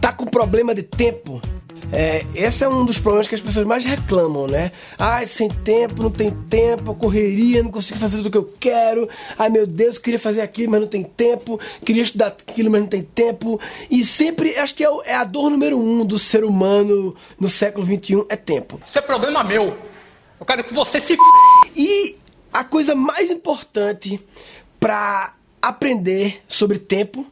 Tá com problema de tempo? É, esse é um dos problemas que as pessoas mais reclamam, né? Ai, sem tempo, não tem tempo, correria, não consigo fazer tudo o que eu quero. Ai, meu Deus, queria fazer aquilo, mas não tem tempo. Queria estudar aquilo, mas não tem tempo. E sempre, acho que é, é a dor número um do ser humano no século XXI, é tempo. Isso é problema meu. Eu quero que você se f... E a coisa mais importante para aprender sobre tempo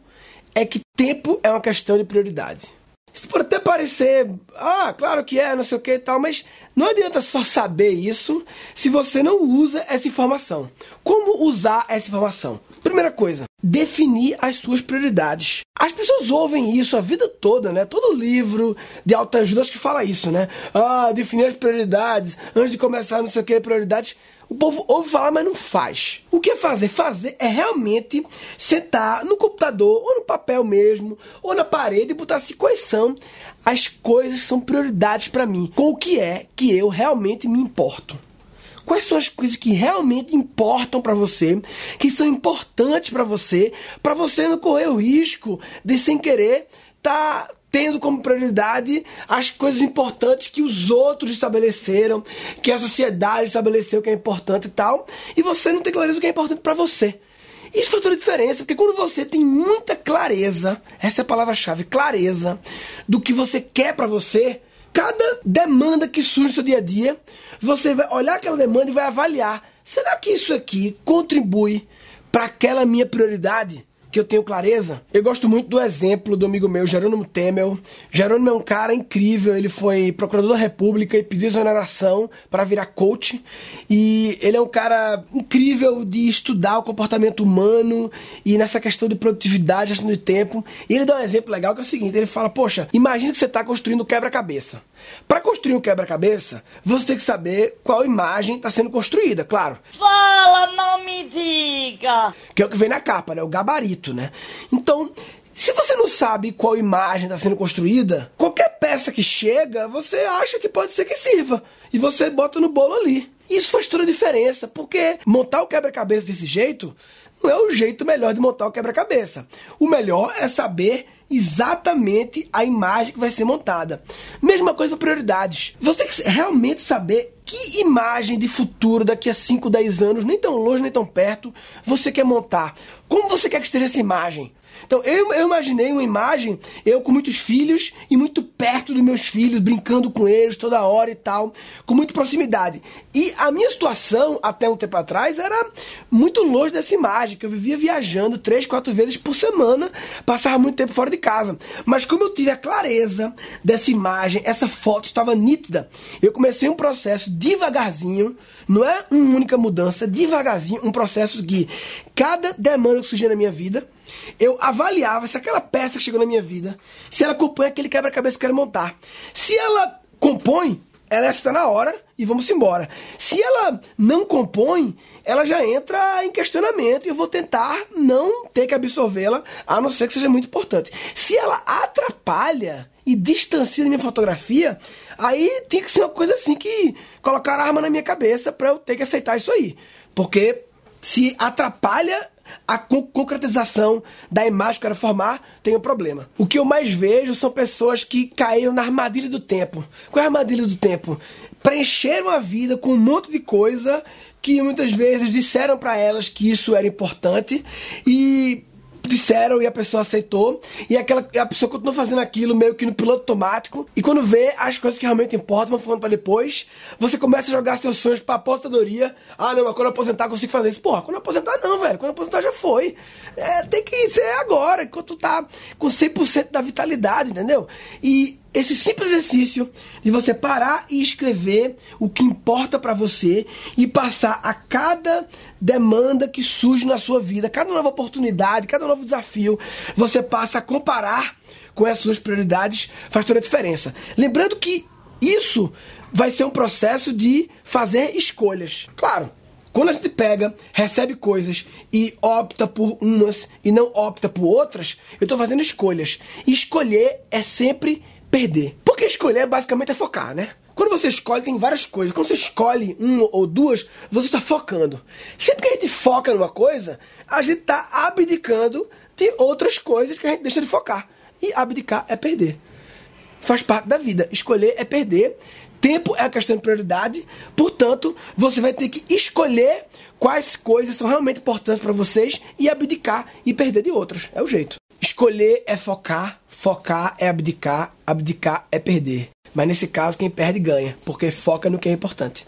é que tempo é uma questão de prioridade. Isso pode até parecer, ah, claro que é, não sei o que e tal, mas não adianta só saber isso se você não usa essa informação. Como usar essa informação? Primeira coisa, definir as suas prioridades. As pessoas ouvem isso a vida toda, né? Todo livro de autoajuda acho que fala isso, né? Ah, definir as prioridades antes de começar não sei o que, prioridades. O povo ouve falar, mas não faz. O que é fazer? Fazer é realmente sentar no computador, ou no papel mesmo, ou na parede e botar assim quais são as coisas que são prioridades para mim. Com o que é que eu realmente me importo. Quais são as coisas que realmente importam para você, que são importantes para você, para você não correr o risco de sem querer tá tendo como prioridade as coisas importantes que os outros estabeleceram, que a sociedade estabeleceu que é importante e tal, e você não tem clareza do que é importante para você. Isso faz toda a diferença, porque quando você tem muita clareza, essa é a palavra-chave, clareza, do que você quer para você, cada demanda que surge no seu dia a dia, você vai olhar aquela demanda e vai avaliar: será que isso aqui contribui para aquela minha prioridade? Que eu tenho clareza. Eu gosto muito do exemplo do amigo meu, Jerônimo Temel. Jerônimo é um cara incrível, ele foi procurador da República e pediu exoneração para virar coach. E ele é um cara incrível de estudar o comportamento humano e nessa questão de produtividade, gestão de tempo. E ele dá um exemplo legal que é o seguinte: ele fala, poxa, imagine que você está construindo quebra-cabeça. Para construir um quebra-cabeça, você tem que saber qual imagem está sendo construída, claro. Fala, não me diga! Que é o que vem na capa, né? O gabarito, né? Então, se você não sabe qual imagem está sendo construída, qualquer peça que chega, você acha que pode ser que sirva. E você bota no bolo ali. Isso faz toda a diferença, porque montar o quebra-cabeça desse jeito não é o jeito melhor de montar o quebra-cabeça. O melhor é saber exatamente a imagem que vai ser montada. Mesma coisa para prioridades. Você tem que realmente saber que imagem de futuro daqui a 5, 10 anos, nem tão longe, nem tão perto, você quer montar. Como você quer que esteja essa imagem? Então eu, eu imaginei uma imagem, eu com muitos filhos e muito perto dos meus filhos, brincando com eles toda hora e tal, com muita proximidade. E a minha situação, até um tempo atrás, era muito longe dessa imagem, que eu vivia viajando três, quatro vezes por semana, passava muito tempo fora de casa. Mas como eu tive a clareza dessa imagem, essa foto estava nítida, eu comecei um processo devagarzinho, não é uma única mudança, devagarzinho, um processo que cada demanda que surgia na minha vida, eu avaliava se aquela peça que chegou na minha vida, se ela compõe aquele quebra-cabeça que eu quero montar. Se ela compõe, ela está na hora e vamos embora. Se ela não compõe, ela já entra em questionamento e eu vou tentar não ter que absorvê-la, a não ser que seja muito importante. Se ela atrapalha e distancia da minha fotografia, aí tem que ser uma coisa assim que colocar a arma na minha cabeça para eu ter que aceitar isso aí. Porque se atrapalha a concretização da imagem que eu quero formar, tem um problema. O que eu mais vejo são pessoas que caíram na armadilha do tempo. Qual é a armadilha do tempo? Preencheram a vida com um monte de coisa que muitas vezes disseram para elas que isso era importante e disseram e a pessoa aceitou. E aquela, a pessoa continua fazendo aquilo meio que no piloto automático. E quando vê as coisas que realmente importam, vão ficando para depois, você começa a jogar seus sonhos pra aposentadoria. Ah, não, mas quando eu aposentar eu consigo fazer isso. Porra, quando eu aposentar não, velho. Quando eu aposentar já foi. É, tem que ser agora, enquanto tá com 100% da vitalidade, entendeu? E esse simples exercício de você parar e escrever o que importa para você e passar a cada demanda que surge na sua vida, cada nova oportunidade, cada novo desafio, você passa a comparar com as suas prioridades, faz toda a diferença. Lembrando que isso vai ser um processo de fazer escolhas. Claro, quando a gente pega, recebe coisas e opta por umas e não opta por outras, eu estou fazendo escolhas. Escolher é sempre perder. Porque escolher basicamente é focar, né? Quando você escolhe, tem várias coisas. Quando você escolhe uma ou duas, você está focando. Sempre que a gente foca numa coisa, a gente está abdicando de outras coisas que a gente deixa de focar. E abdicar é perder. Faz parte da vida. Escolher é perder. Tempo é a questão de prioridade, portanto, você vai ter que escolher quais coisas são realmente importantes para vocês e abdicar e perder de outras. É o jeito. Escolher é focar, focar é abdicar, abdicar é perder. Mas nesse caso, quem perde ganha, porque foca no que é importante.